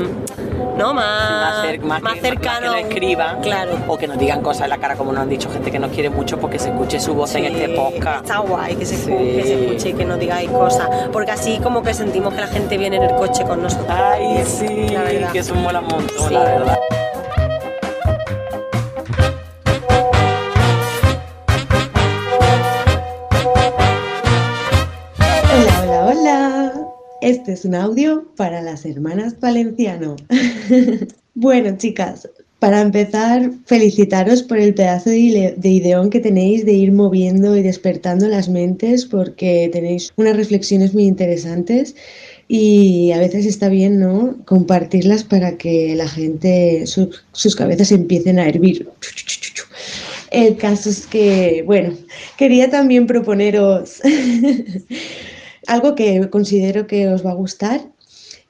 ¿No? Más, Más, cer- más que- cercano. más que nos escriban Claro. o que nos digan cosas en la cara como nos han dicho gente que nos quiere mucho porque se escuche su voz en este podcast. Está guay que se, Sí. que se escuche y que nos digáis cosas. Porque así como que sentimos que la gente viene en el coche con nosotros. Ay, sí, La verdad. que eso mola un montón, la verdad. Este es un audio para las hermanas Valenciano. [laughs] bueno, chicas, para empezar, felicitaros por el pedazo de, ide- de ideón que tenéis de ir moviendo y despertando las mentes porque tenéis unas reflexiones muy interesantes y a veces está bien, ¿no? Compartirlas para que la gente, su- sus cabezas empiecen a hervir. El caso es que, bueno, quería también proponeros [laughs] algo que considero que os va a gustar.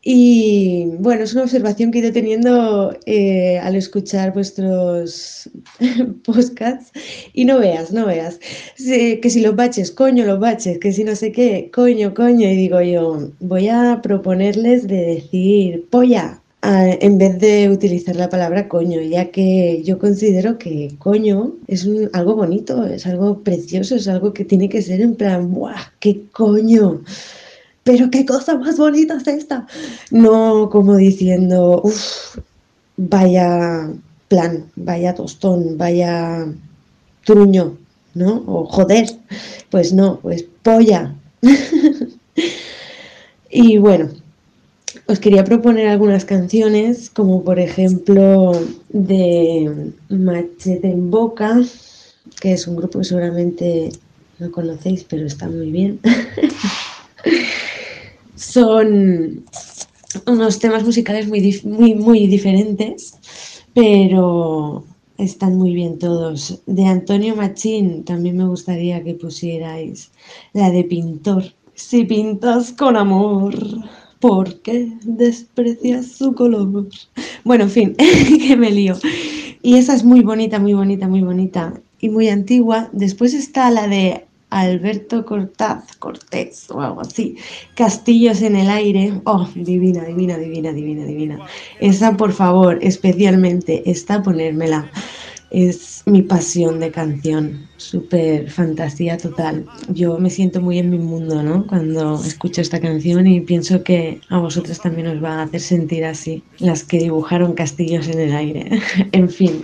Y bueno, es una observación que he ido teniendo eh, al escuchar vuestros [laughs] podcasts. Y no veas, no veas. Que si los baches, coño, los baches, que si no sé qué, coño, coño. Y digo yo, voy a proponerles de decir polla en vez de utilizar la palabra coño, ya que yo considero que coño es un- algo bonito, es algo precioso, es algo que tiene que ser en plan, ¡buah! ¡Qué coño! Pero qué cosa más bonita es esta. No como diciendo, uff, vaya plan, vaya tostón, vaya truño, ¿no? O joder. Pues no, pues polla. [laughs] y bueno, os quería proponer algunas canciones, como por ejemplo de Machete en Boca, que es un grupo que seguramente no conocéis, pero está muy bien. [laughs] Son unos temas musicales muy, muy, muy diferentes, pero están muy bien todos. De Antonio Machín también me gustaría que pusierais la de Pintor. Si pintas con amor, ¿por qué desprecias su color? Bueno, en fin, [laughs] que me lío. Y esa es muy bonita, muy bonita, muy bonita y muy antigua. Después está la de Alberto Cortaz, Cortés o algo así. Castillos en el aire. Oh, divina, divina, divina, divina, divina. Esa, por favor, especialmente, esta ponérmela. Es mi pasión de canción, súper fantasía total. Yo me siento muy en mi mundo, ¿no? Cuando escucho esta canción y pienso que a vosotras también os va a hacer sentir así, las que dibujaron castillos en el aire. [laughs] en fin.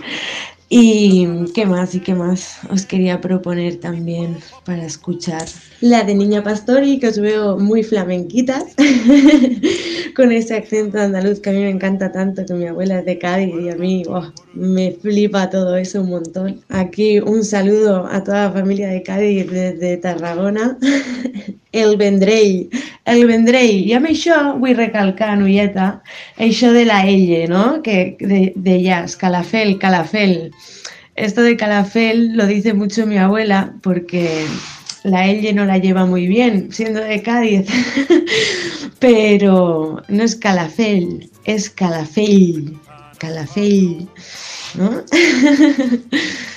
Y qué más y qué más os quería proponer también para escuchar. La de Niña Pastori, que os veo muy flamenquitas, [laughs] con ese acento andaluz que a mí me encanta tanto, que mi abuela es de Cádiz y a mí oh, me flipa todo eso un montón. Aquí un saludo a toda la familia de Cádiz desde Tarragona. [laughs] El vendrell, el vendrell. I amb això vull recalcar, noieta, això de la elle, ¿no? Que de, de calafel, calafel. Esto de calafel lo dice mucho mi abuela porque la elle no la lleva muy bien, siendo de Cádiz. [laughs] Pero no es calafel, es calafel, calafel, ¿no? [laughs]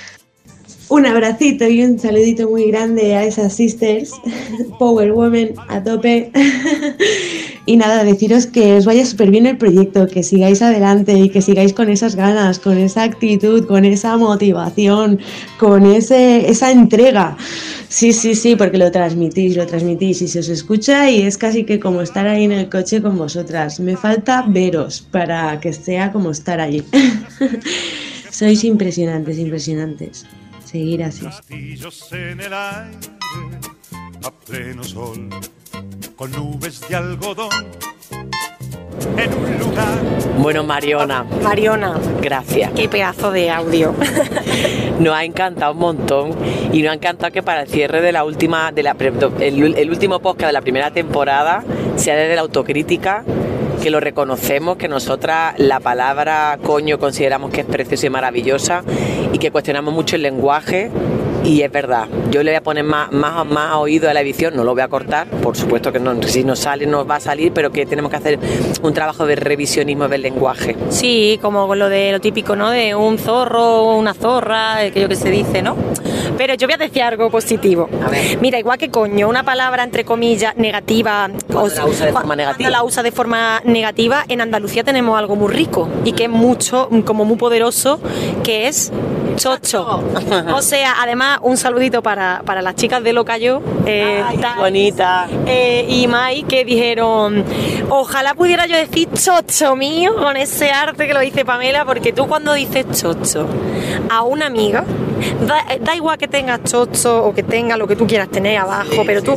Un abracito y un saludito muy grande a esas sisters, [laughs] Power Woman a tope. [laughs] Y nada, deciros que os vaya súper bien el proyecto, que sigáis adelante y que sigáis con esas ganas, con esa actitud, con esa motivación, con ese, esa entrega. Sí, sí, sí, porque lo transmitís, lo transmitís y se os escucha y es casi que como estar ahí en el coche con vosotras. Me falta veros para que sea como estar allí. [laughs] Sois impresionantes, impresionantes. Seguir así. Castillos en el aire, a pleno sol, con nubes de algodón, en un lugar Bueno, Mariona, Mariona, gracias. qué pedazo de audio. [laughs] Nos ha encantado un montón y nos ha encantado que para el cierre de la última, de la, el último podcast de la primera temporada sea desde la autocrítica, que lo reconocemos, que nosotras la palabra coño consideramos que es preciosa y maravillosa y que cuestionamos mucho el lenguaje. Y es verdad, yo le voy a poner más, más, más oído a la edición, no lo voy a cortar, por supuesto que no, si nos sale nos va a salir, pero que tenemos que hacer un trabajo de revisionismo del lenguaje. Sí, como lo de lo típico, ¿no? De un zorro, una zorra, aquello que se dice, ¿no? Pero yo voy a decir algo positivo. A ver. Mira, igual que coño, una palabra entre comillas negativa. Cuando la usa de forma negativa. la usa de forma negativa, en Andalucía tenemos algo muy rico y que es mucho, como muy poderoso, que es chocho. O sea, además, un saludito para, para las chicas de Locayo. Eh, Ay, qué Thais, bonita. eh, y Mai que dijeron, ojalá pudiera yo decir chocho mío con ese arte que lo dice Pamela, porque tú cuando dices chocho a una amiga, Da, da igual que tengas chocho o que tengas lo que tú quieras tener abajo, pero tú,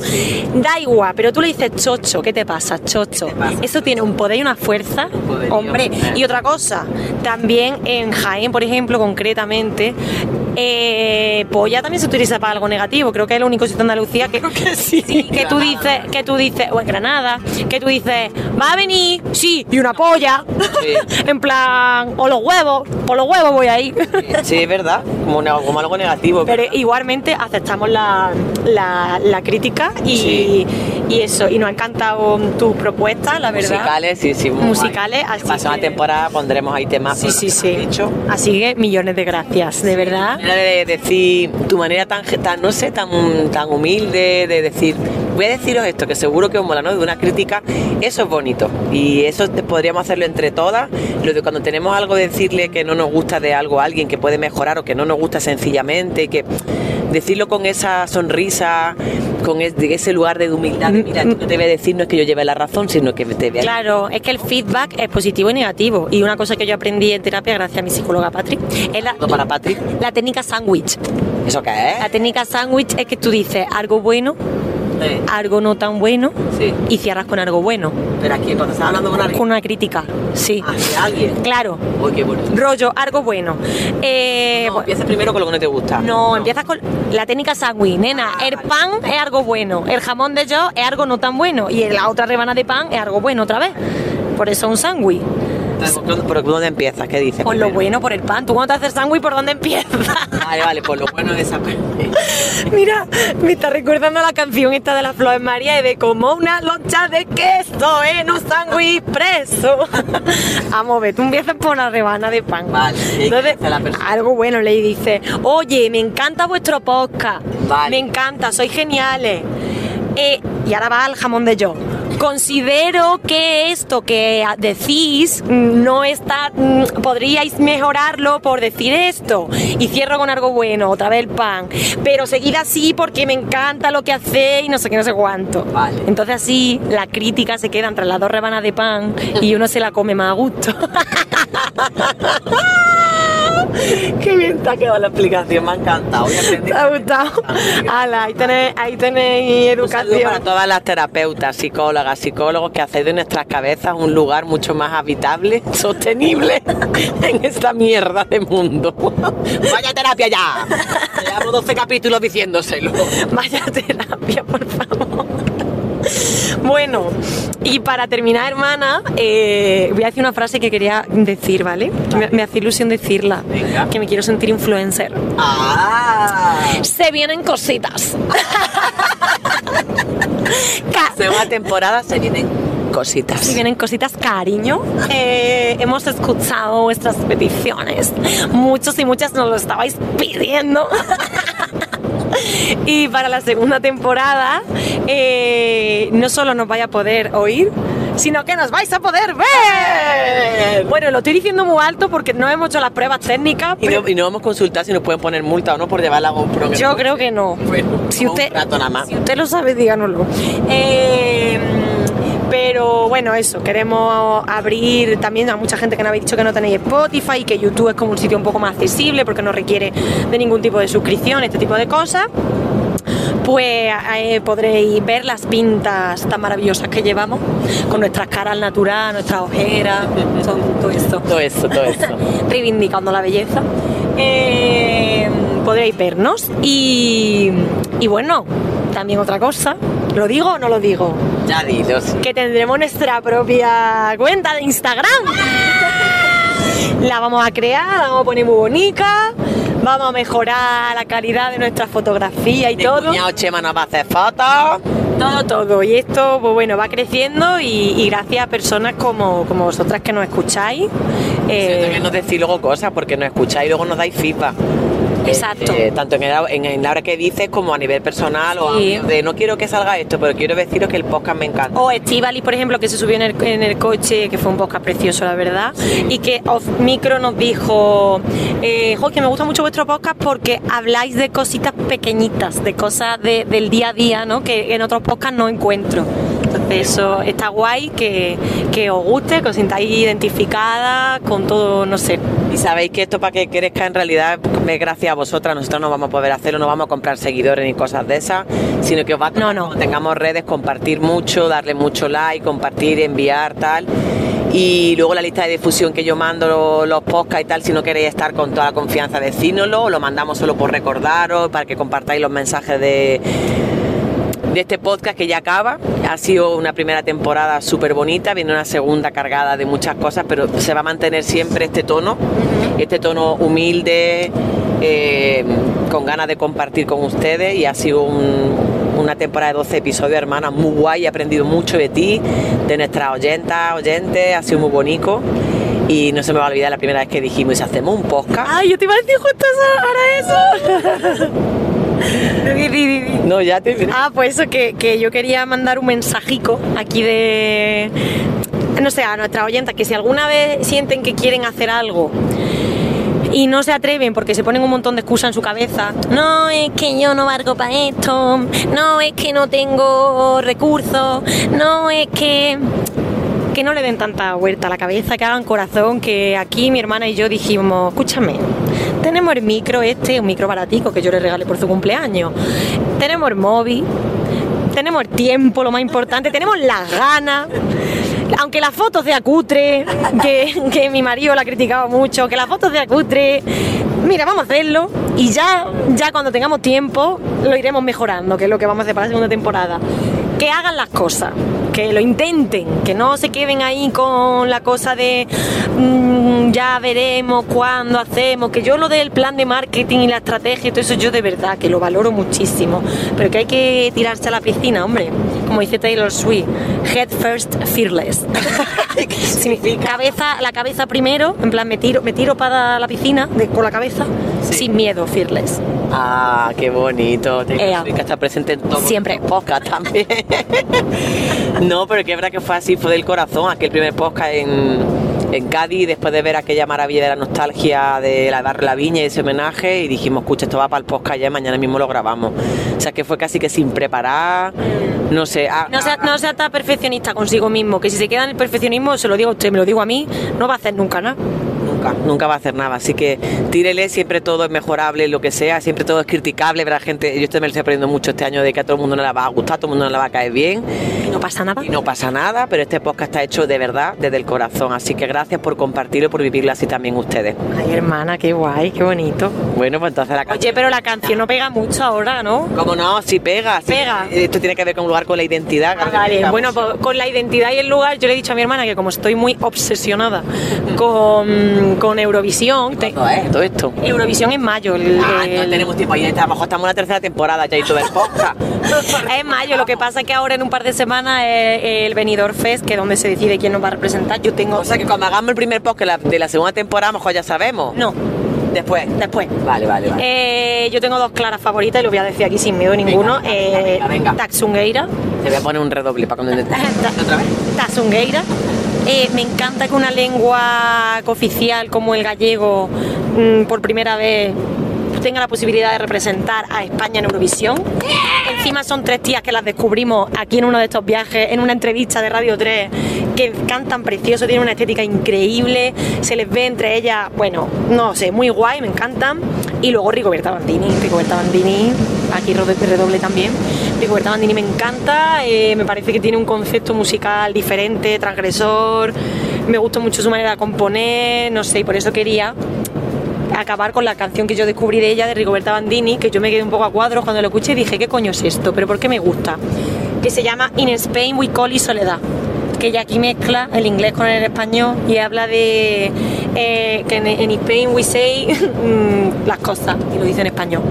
da igual, pero tú le dices chocho, ¿qué te pasa? Chocho. Eso tiene un poder y una fuerza, hombre. Y otra cosa, también en Jaén, por ejemplo, concretamente, eh, polla también se utiliza para algo negativo. Creo que es el único sitio de Andalucía que, sí, que tú dices, que tú dices, o en Granada, que tú dices, va a venir, sí, y una polla. [laughs] en plan, o los huevos, por los huevos voy a ir. Sí, es verdad, como, como algo negativo. Pero igualmente aceptamos la, la- la crítica y, y eso. Y nos ha encantado tus propuestas, la verdad. Musicales, sí, sí. Musicales, así próxima que- temporada pondremos ahí temas. Sí, sí, sí. Así que millones de gracias, de verdad. de decir, tu manera tan, tan no sé, tan, tan humilde de decir, voy a deciros esto, que seguro que os mola, ¿no? De una crítica, eso es bonito. Y eso podríamos hacerlo entre todas. Lo de cuando tenemos algo de decirle que no nos gusta de algo a alguien que puede mejorar o que no nos gusta sencillamente, que decirlo con esa sonrisa, con ese lugar de humildad, de, mira, esto que te voy a decir no es que yo lleve la razón, sino que te voy a Claro, es que el feedback es positivo y negativo. Y una cosa que yo aprendí en terapia gracias a mi psicóloga Patri es la, para Patri. la técnica sándwich. ¿Eso qué es? La técnica sándwich es que tú dices algo bueno, Algo no tan bueno Sí. y cierras con algo bueno. Pero aquí, cuando estás hablando con alguien, Con una crítica, sí. hacia alguien. Claro, Uy, qué bonito. rollo, algo bueno. Eh, No, bueno, empieza primero con lo que no te gusta. No, empiezas con la técnica sándwich, nena. Ah, el pan es algo bueno, el jamón de yo es algo no tan bueno y la otra rebana de pan es algo bueno otra vez. Por eso un sándwich. ¿Por por dónde empiezas? ¿Qué dices? Por lo bueno, por el pan. ¿Tú cuando te haces sándwich, por dónde empiezas? Vale, vale, por lo bueno de esa [laughs] Mira, me está recordando la canción esta de las Flores María y de como una loncha de queso en un sándwich preso. [laughs] Vamos, ve, tú empiezas por la rebana de pan. Vale, ¿y qué Entonces, la algo bueno le dice, oye, me encanta vuestro podcast. Vale. Me encanta, sois geniales. Eh, y ahora va al jamón de yo. Considero que esto que decís no está. mm, podríais mejorarlo por decir esto. Y cierro con algo bueno, otra vez el pan. Pero seguid así porque me encanta lo que hacéis y no sé qué, no sé cuánto. Vale. Entonces así la crítica se queda entre las dos rebanas de pan y uno se la come más a gusto. [laughs] [laughs] Qué bien te ha quedado la explicación, me ha encantado. ¿Te ha gustado? Ala, ahí tenéis, ahí tenéis Un educación. para todas las terapeutas, psicólogas, psicólogos que hacéis de nuestras cabezas un lugar mucho más habitable, [laughs] sostenible [laughs] en esta mierda de mundo. ¡Vaya terapia ya! Llevamos 12 capítulos diciéndoselo. Vaya terapia, por favor. [laughs] Bueno, y para terminar, hermana, eh, voy a decir una frase que quería decir, ¿vale? Me, me hace ilusión decirla, Venga. que me quiero sentir influencer. ¡Ah! Se vienen cositas. [laughs] Segunda temporada se vienen cositas. Se vienen cositas, cariño. Eh, hemos escuchado vuestras peticiones. Muchos y muchas nos lo estabais pidiendo. [laughs] [laughs] y para la segunda temporada, eh, no solo nos vais a poder oír, sino que nos vais a poder ver. Bueno, lo estoy diciendo muy alto porque no hemos hecho las pruebas técnicas. Y pero no, y no vamos a consultar si nos pueden poner multa o no por llevar la GoPro. yo creo que no. Bueno, si como usted, un rato nada más. si usted lo sabe, díganoslo. Eh, pero bueno, eso, queremos abrir también a mucha gente que nos habéis dicho que no tenéis Spotify y que YouTube es como un sitio un poco más accesible porque no requiere de ningún tipo de suscripción, este tipo de cosas. Pues eh, podréis ver las pintas tan maravillosas que llevamos con nuestras caras al natural, nuestras ojeras, [laughs] todo, esto Todo eso, todo eso. [laughs] reivindicando la belleza. Eh, podréis vernos y, y bueno, también otra cosa, ¿lo digo o no lo digo? Ya dilo, sí. Que tendremos nuestra propia cuenta de Instagram. [laughs] La vamos a crear, la vamos a poner muy bonita, vamos a mejorar la calidad de nuestra fotografía y Mi todo. cuñado Chema nos va a hacer fotos. Todo, todo. Y esto, pues bueno, va creciendo y, y gracias a personas como, como vosotras que nos escucháis. eh, También nos decís luego cosas porque nos escucháis y luego nos dais feedback. Exacto. Eh, tanto en, el- en, en la hora que dices como a nivel personal o Sí. a- de no quiero que salga esto, pero quiero deciros que el podcast me encanta. O Estivali, por ejemplo, que se subió en el, en el coche, que fue un podcast precioso, la verdad, y que off micro nos dijo, eh, "Jo, que me gusta mucho vuestro podcast porque habláis de cositas pequeñitas, de cosas de- del día a día, ¿no? Que en otros podcasts no encuentro. Eso está guay que, que os guste, que os sintáis identificada con todo, no sé. Y sabéis que esto para que crezca en realidad es gracias a vosotras, nosotros no vamos a poder hacerlo, no vamos a comprar seguidores ni cosas de esas, sino que os va a No, no. tengamos redes, compartir mucho, darle mucho like, compartir, enviar, tal. Y luego la lista de difusión que yo mando lo- los podcasts y tal, si no queréis estar con toda la confianza, decídnoslo, lo mandamos solo por recordaros, para que compartáis los mensajes de, de este podcast que ya acaba. Ha sido una primera temporada súper bonita, viene una segunda cargada de muchas cosas, pero se va a mantener siempre este tono, este tono humilde, eh, con ganas de compartir con ustedes y ha sido un- una temporada de 12 episodios, hermana, muy guay, he aprendido mucho de ti, de nuestras oyentas, oyentes, ha sido muy bonito. Y no se me va a olvidar la primera vez que dijimos, "¿Y si hacemos un podcast. Ay, yo te iba a decir justo eso, ahora eso. [laughs] No, ya te... Ah, pues eso, que, que yo quería mandar un mensajico aquí de. No sé, a nuestra oyenta, que si alguna vez sienten que quieren hacer algo y no se atreven porque se ponen un montón de excusas en su cabeza. No, es que yo no valgo para esto. No, es que no tengo recursos. No, es que. Que no le den tanta vuelta a la cabeza, que hagan corazón, que aquí mi hermana y yo dijimos, escúchame, tenemos el micro este, un micro baratico que yo le regalé por su cumpleaños. Tenemos el móvil, tenemos el tiempo, lo más importante, tenemos las ganas. Aunque las fotos de acutre, que, que mi marido la ha criticado mucho, que las fotos de acutre, mira, vamos a hacerlo y ya, ya cuando tengamos tiempo lo iremos mejorando, que es lo que vamos a hacer para la segunda temporada. Que hagan las cosas, que lo intenten, que no se queden ahí con la cosa de mm, ya veremos cuándo hacemos, que yo lo del plan de marketing y la estrategia y todo eso yo de verdad que lo valoro muchísimo, pero que hay que tirarse a la piscina, hombre, como dice Taylor Swift, head first, fearless. [laughs] Sí, cabeza, la cabeza primero, en plan me tiro, me tiro para la piscina de- con la cabeza, sin miedo, fearless. Ah, qué bonito. Swift, que está presente en todos Siempre. los podcasts también. [laughs] no, pero que verdad que fue así, fue del corazón, aquel primer podcast en, en Cádiz, después de ver aquella maravilla de la nostalgia de la dar la viña y ese homenaje, y dijimos, escucha, esto va para el podcast ya, y mañana mismo lo grabamos. O sea que fue casi que sin preparar, no sé. ah, No sea, no sea tan perfeccionista consigo mismo, que si se queda en el perfeccionismo, se lo digo a usted, me lo digo a mí, no va a hacer nunca nada. Nunca, nunca va a hacer nada. Así que tírele, siempre todo es mejorable, lo que sea, siempre todo es criticable. Verá gente, yo esto me lo estoy aprendiendo mucho este año de que a todo el mundo no le va a gustar, a todo el mundo no le va a caer bien. Y no pasa nada. Y no pasa nada, pero este podcast está hecho de verdad, desde el corazón. Así que gracias por compartirlo y por vivirlo así también ustedes. Ay, hermana, qué guay, qué bonito. Bueno, pues entonces la Oye, pero la canción no pega mucho ahora, ¿no? Como no, si pega, sí. Pega. Esto tiene que ver con un lugar con la identidad. Ah, vale, bueno, pues, con la identidad y el lugar, yo le he dicho a mi hermana que como estoy muy obsesionada con, con Eurovisión, te- ¿Cuándo es todo esto? Eurovisión en mayo. el- Ah, no tenemos tiempo ahí, a lo mejor estamos en la tercera temporada ya y todo el podcast. [laughs] Es mayo, lo que pasa es que ahora en un par de semanas es el Benidorm Fest, que es donde se decide quién nos va a representar. Yo tengo... O sea que cuando hagamos el primer podcast de la- de la segunda temporada, a lo mejor ya sabemos. No, Después. después. Vale, vale, vale. Eh, yo tengo dos claras favoritas y lo voy a decir aquí sin miedo ninguno. venga, Eh, venga, venga. Taxungueira. Te voy a poner un redoble para cuando... [laughs] ¿Otra vez? Taxungueira. Eh, me encanta que una lengua cooficial como el gallego mm, por primera vez tenga la posibilidad de representar a España en Eurovisión. Encima son tres tías que las descubrimos aquí en uno de estos viajes, en una entrevista de Radio 3, que cantan precioso, tienen una estética increíble, se les ve entre ellas, bueno, no sé, muy guay, me encantan. Y luego Rigoberta Bandini, Rigoberta Bandini, aquí redoble también. Rigoberta Bandini me encanta, eh, me parece que tiene un concepto musical diferente, transgresor, me gusta mucho su manera de componer, no sé, y por eso quería acabar con la canción que yo descubrí de ella, de Rigoberta Bandini, que yo me quedé un poco a cuadros cuando lo escuché y dije, ¿qué coño es esto? ¿Pero por qué me gusta? Que se llama In Spain We Call It Soledad, que ella aquí mezcla el inglés con el español y habla de eh, que en, en Spain we say [laughs] mm, las cosas, y lo dice en español.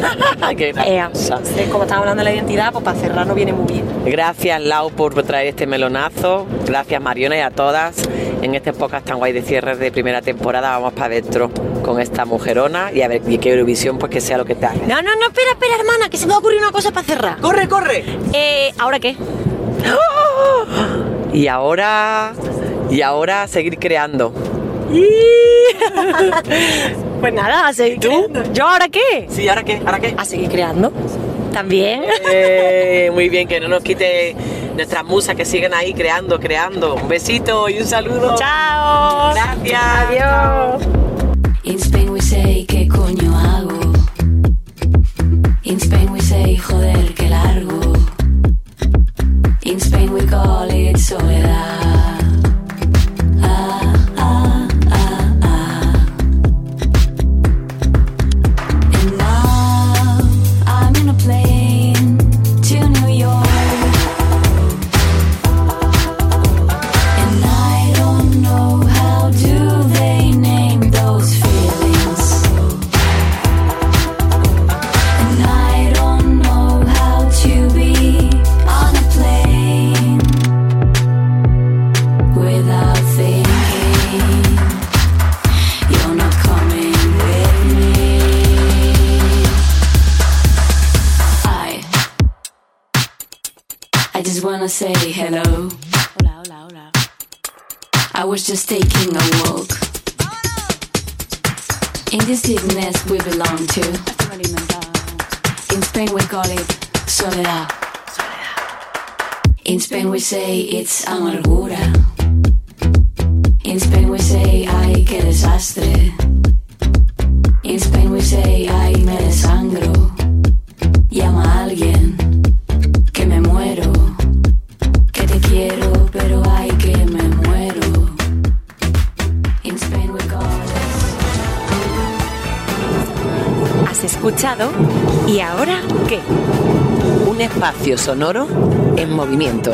[laughs] Qué graciosa. Entonces, como estamos hablando de la identidad, pues para cerrar no viene muy bien. Gracias Lau por traer este melonazo. Gracias Mariona y a todas. En este podcast tan guay de cierre de primera temporada vamos para adentro con esta mujerona y a ver y que Eurovisión pues que sea lo que te haga. No, no, no, espera, espera, hermana, que se me va a ocurrir una cosa para cerrar. ¡Corre, corre! Eh, ¿Ahora qué? [laughs] Y ahora y ahora seguir creando. [laughs] Pues nada, a seguir creando. ¿Yo ahora qué? Sí, ¿ahora qué? ¿Ahora qué? A seguir creando. También. Eh, muy bien, que no nos quite nuestras musas que siguen ahí creando, creando. Un besito y un saludo. Chao. Gracias. Adiós. Spain we call it soledad. Hello. Hola, hola, hola. I was just taking a walk. In this deepness we belong to. In Spain we call it soledad. In Spain we say it's amargura. In Spain we say ay qué desastre. In Spain we say ay me desangro. Escuchado ¿Y ahora qué? Un espacio sonoro en movimiento.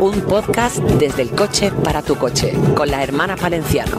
Un podcast desde el coche para tu coche, con las hermanas Valenciano.